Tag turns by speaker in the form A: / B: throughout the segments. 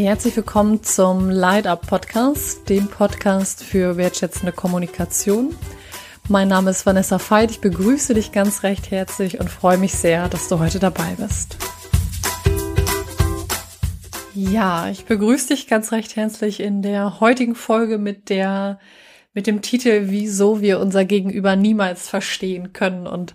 A: Herzlich willkommen zum Light Up Podcast, dem Podcast für wertschätzende Kommunikation. Mein Name ist Vanessa Veit. Ich begrüße dich ganz recht herzlich und freue mich sehr, dass du heute dabei bist. Ja, ich begrüße dich ganz recht herzlich in der heutigen Folge mit der mit dem Titel Wieso wir unser Gegenüber niemals verstehen können. Und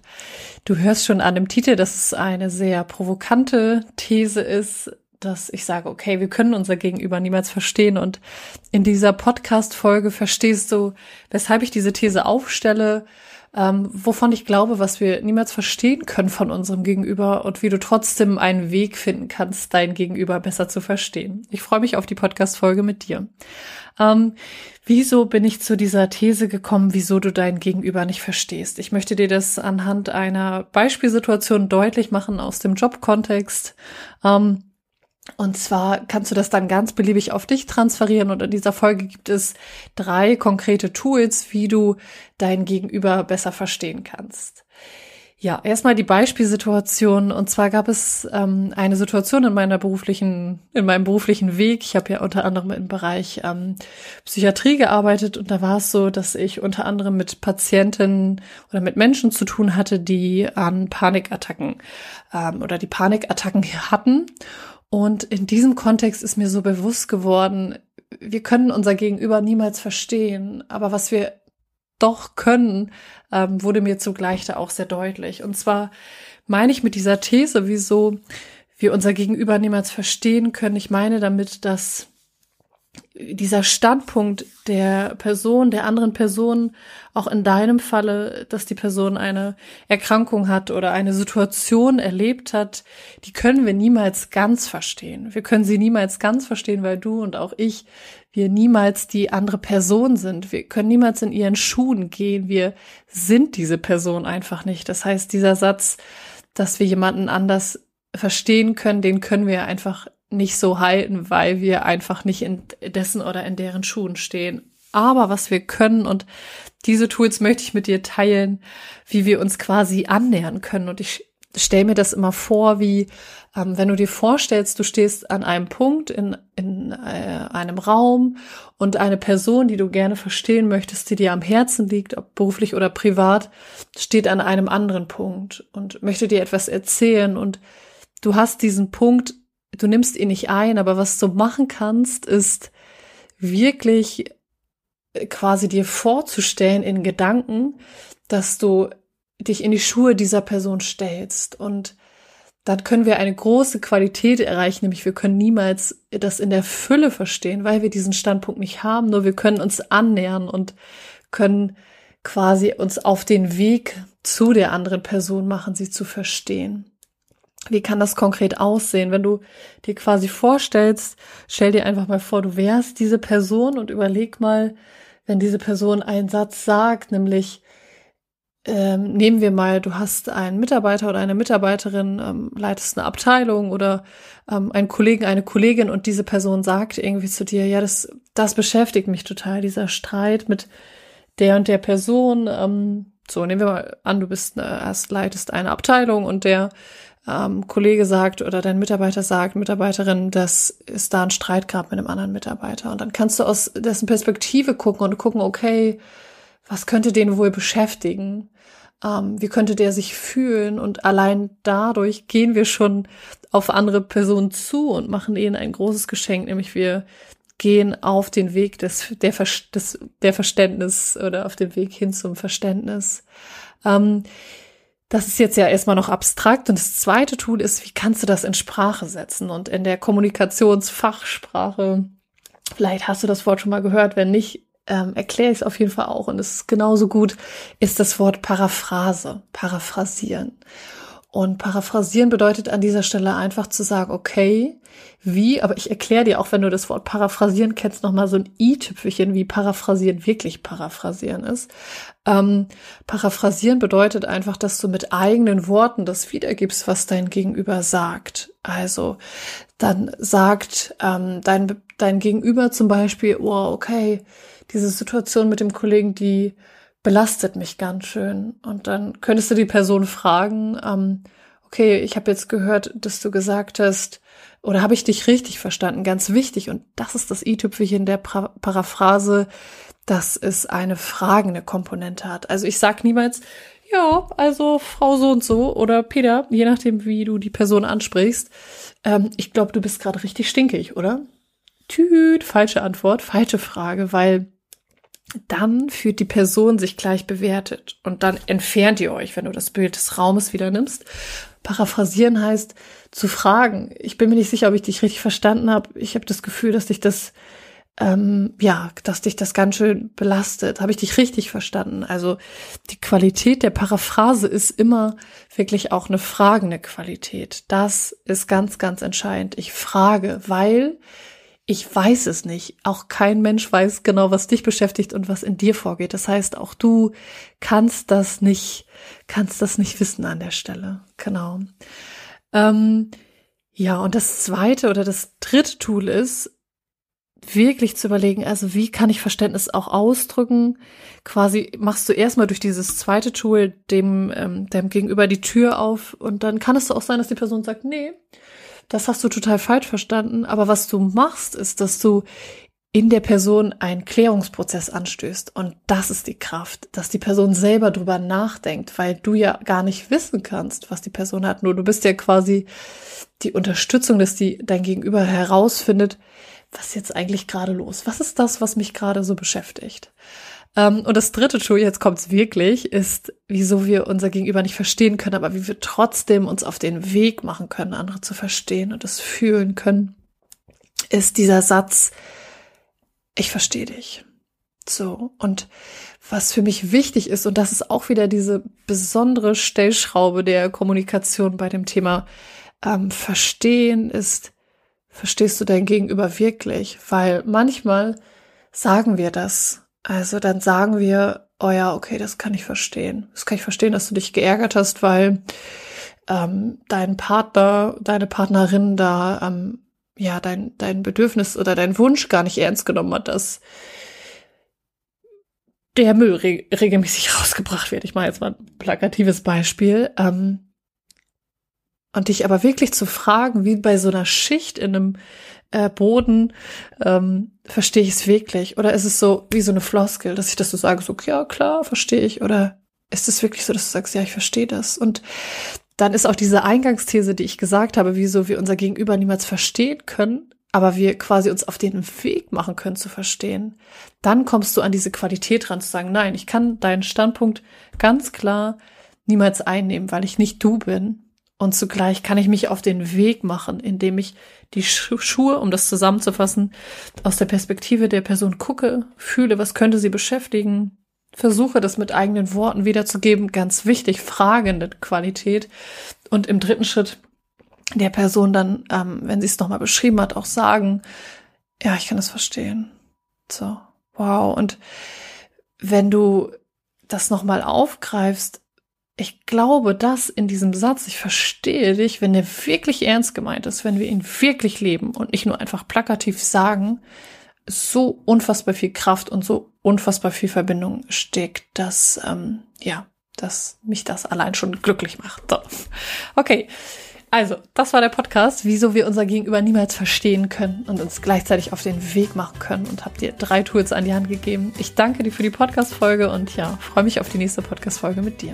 A: du hörst schon an dem Titel, dass es eine sehr provokante These ist, dass ich sage, okay, wir können unser Gegenüber niemals verstehen. Und in dieser Podcast-Folge verstehst du, weshalb ich diese These aufstelle, ähm, wovon ich glaube, was wir niemals verstehen können von unserem Gegenüber und wie du trotzdem einen Weg finden kannst, dein Gegenüber besser zu verstehen. Ich freue mich auf die Podcast-Folge mit dir. Ähm, wieso bin ich zu dieser These gekommen, wieso du dein Gegenüber nicht verstehst? Ich möchte dir das anhand einer Beispielsituation deutlich machen aus dem Jobkontext. Ähm, und zwar kannst du das dann ganz beliebig auf dich transferieren und in dieser Folge gibt es drei konkrete Tools, wie du dein Gegenüber besser verstehen kannst. Ja, erstmal die Beispielsituation. Und zwar gab es ähm, eine Situation in meiner beruflichen, in meinem beruflichen Weg. Ich habe ja unter anderem im Bereich ähm, Psychiatrie gearbeitet und da war es so, dass ich unter anderem mit Patienten oder mit Menschen zu tun hatte, die an Panikattacken ähm, oder die Panikattacken hatten. Und in diesem Kontext ist mir so bewusst geworden, wir können unser Gegenüber niemals verstehen, aber was wir doch können, ähm, wurde mir zugleich da auch sehr deutlich. Und zwar meine ich mit dieser These, wieso wir unser Gegenüber niemals verstehen können. Ich meine damit, dass dieser Standpunkt der Person, der anderen Person, auch in deinem Falle, dass die Person eine Erkrankung hat oder eine Situation erlebt hat, die können wir niemals ganz verstehen. Wir können sie niemals ganz verstehen, weil du und auch ich, wir niemals die andere Person sind. Wir können niemals in ihren Schuhen gehen. Wir sind diese Person einfach nicht. Das heißt, dieser Satz, dass wir jemanden anders verstehen können, den können wir einfach nicht so halten, weil wir einfach nicht in dessen oder in deren Schuhen stehen. Aber was wir können und diese Tools möchte ich mit dir teilen, wie wir uns quasi annähern können. Und ich stelle mir das immer vor, wie ähm, wenn du dir vorstellst, du stehst an einem Punkt in, in äh, einem Raum und eine Person, die du gerne verstehen möchtest, die dir am Herzen liegt, ob beruflich oder privat, steht an einem anderen Punkt und möchte dir etwas erzählen und du hast diesen Punkt du nimmst ihn nicht ein, aber was du machen kannst, ist wirklich äh, quasi dir vorzustellen in Gedanken, dass du dich in die Schuhe dieser Person stellst und dann können wir eine große Qualität erreichen, nämlich wir können niemals das in der Fülle verstehen, weil wir diesen Standpunkt nicht haben, nur wir können uns annähern und können quasi uns auf den Weg zu der anderen Person machen, sie zu verstehen. Wie kann das konkret aussehen? Wenn du dir quasi vorstellst, stell dir einfach mal vor, du wärst diese Person und überleg mal, wenn diese Person einen Satz sagt, nämlich ähm, nehmen wir mal, du hast einen Mitarbeiter oder eine Mitarbeiterin, ähm, leitest eine Abteilung oder ähm, einen Kollegen, eine Kollegin und diese Person sagt irgendwie zu dir, ja, das, das beschäftigt mich total, dieser Streit mit der und der Person. Ähm, so, nehmen wir mal an, du bist, äh, erst leitest eine Abteilung und der ähm, Kollege sagt oder dein Mitarbeiter sagt, Mitarbeiterin, das ist da ein Streit gerade mit einem anderen Mitarbeiter. Und dann kannst du aus dessen Perspektive gucken und gucken, okay, was könnte den wohl beschäftigen? Ähm, wie könnte der sich fühlen? Und allein dadurch gehen wir schon auf andere Personen zu und machen ihnen ein großes Geschenk, nämlich wir gehen auf den Weg des, der, des, der Verständnis oder auf den Weg hin zum Verständnis. Ähm, das ist jetzt ja erstmal noch abstrakt. Und das zweite Tool ist, wie kannst du das in Sprache setzen? Und in der Kommunikationsfachsprache, vielleicht hast du das Wort schon mal gehört, wenn nicht, ähm, erkläre ich es auf jeden Fall auch. Und es ist genauso gut, ist das Wort Paraphrase, paraphrasieren. Und paraphrasieren bedeutet an dieser Stelle einfach zu sagen, okay, wie, aber ich erkläre dir auch, wenn du das Wort paraphrasieren kennst, nochmal so ein i-Tüpfelchen, wie paraphrasieren wirklich paraphrasieren ist. Ähm, paraphrasieren bedeutet einfach, dass du mit eigenen Worten das wiedergibst, was dein Gegenüber sagt. Also dann sagt ähm, dein, dein Gegenüber zum Beispiel, oh, okay, diese Situation mit dem Kollegen, die belastet mich ganz schön. Und dann könntest du die Person fragen, ähm, okay, ich habe jetzt gehört, dass du gesagt hast, oder habe ich dich richtig verstanden? Ganz wichtig, und das ist das i-Tüpfelchen der pra Paraphrase, dass es eine fragende Komponente hat. Also ich sag niemals, ja, also Frau so und so oder Peter, je nachdem, wie du die Person ansprichst. Ähm, ich glaube, du bist gerade richtig stinkig, oder? Tüt, falsche Antwort, falsche Frage, weil dann fühlt die Person sich gleich bewertet und dann entfernt ihr euch, wenn du das Bild des Raumes wieder nimmst. Paraphrasieren heißt zu fragen. Ich bin mir nicht sicher, ob ich dich richtig verstanden habe. Ich habe das Gefühl, dass dich das ähm, ja, dass dich das ganz schön belastet. Habe ich dich richtig verstanden? Also die Qualität der Paraphrase ist immer wirklich auch eine fragende Qualität. Das ist ganz, ganz entscheidend. Ich frage, weil ich weiß es nicht. Auch kein Mensch weiß genau, was dich beschäftigt und was in dir vorgeht. Das heißt, auch du kannst das nicht, kannst das nicht wissen an der Stelle. Genau. Ähm, ja, und das zweite oder das dritte Tool ist, wirklich zu überlegen, also wie kann ich Verständnis auch ausdrücken? Quasi machst du erstmal durch dieses zweite Tool dem, ähm, dem Gegenüber die Tür auf und dann kann es auch sein, dass die Person sagt, nee, das hast du total falsch verstanden. Aber was du machst, ist, dass du in der Person einen Klärungsprozess anstößt. Und das ist die Kraft, dass die Person selber drüber nachdenkt, weil du ja gar nicht wissen kannst, was die Person hat. Nur du bist ja quasi die Unterstützung, dass die dein Gegenüber herausfindet, was ist jetzt eigentlich gerade los? Was ist das, was mich gerade so beschäftigt? Ähm, und das dritte Tool, jetzt kommt's wirklich, ist, wieso wir unser Gegenüber nicht verstehen können, aber wie wir trotzdem uns auf den Weg machen können, andere zu verstehen und es fühlen können, ist dieser Satz, ich verstehe dich. So. Und was für mich wichtig ist, und das ist auch wieder diese besondere Stellschraube der Kommunikation bei dem Thema ähm, Verstehen, ist, verstehst du dein Gegenüber wirklich? Weil manchmal sagen wir das. Also dann sagen wir, oh ja, okay, das kann ich verstehen. Das kann ich verstehen, dass du dich geärgert hast, weil ähm, dein Partner, deine Partnerin da ähm, ja dein, dein Bedürfnis oder dein Wunsch gar nicht ernst genommen hat, dass der Müll re regelmäßig rausgebracht wird. Ich mache jetzt mal ein plakatives Beispiel. Ähm, und dich aber wirklich zu fragen, wie bei so einer Schicht in einem äh, Boden, ähm, verstehe ich es wirklich? Oder ist es so wie so eine Floskel, dass ich das so sage, so, ja, klar, verstehe ich? Oder ist es wirklich so, dass du sagst, ja, ich verstehe das? Und dann ist auch diese Eingangsthese, die ich gesagt habe, wieso wir unser Gegenüber niemals verstehen können, aber wir quasi uns auf den Weg machen können zu verstehen. Dann kommst du an diese Qualität ran zu sagen, nein, ich kann deinen Standpunkt ganz klar niemals einnehmen, weil ich nicht du bin. Und zugleich kann ich mich auf den Weg machen, indem ich die Schuhe, um das zusammenzufassen, aus der Perspektive der Person gucke, fühle, was könnte sie beschäftigen, versuche das mit eigenen Worten wiederzugeben, ganz wichtig, fragende Qualität. Und im dritten Schritt der Person dann, ähm, wenn sie es nochmal beschrieben hat, auch sagen, ja, ich kann das verstehen. So, wow. Und wenn du das nochmal aufgreifst, ich glaube, dass in diesem Satz, ich verstehe dich, wenn der wirklich ernst gemeint ist, wenn wir ihn wirklich leben und nicht nur einfach plakativ sagen, so unfassbar viel Kraft und so unfassbar viel Verbindung steckt, dass, ähm, ja, dass mich das allein schon glücklich macht. So. Okay. Also, das war der Podcast, wieso wir unser Gegenüber niemals verstehen können und uns gleichzeitig auf den Weg machen können und habe dir drei Tools an die Hand gegeben. Ich danke dir für die Podcast-Folge und ja, freue mich auf die nächste Podcast-Folge mit dir.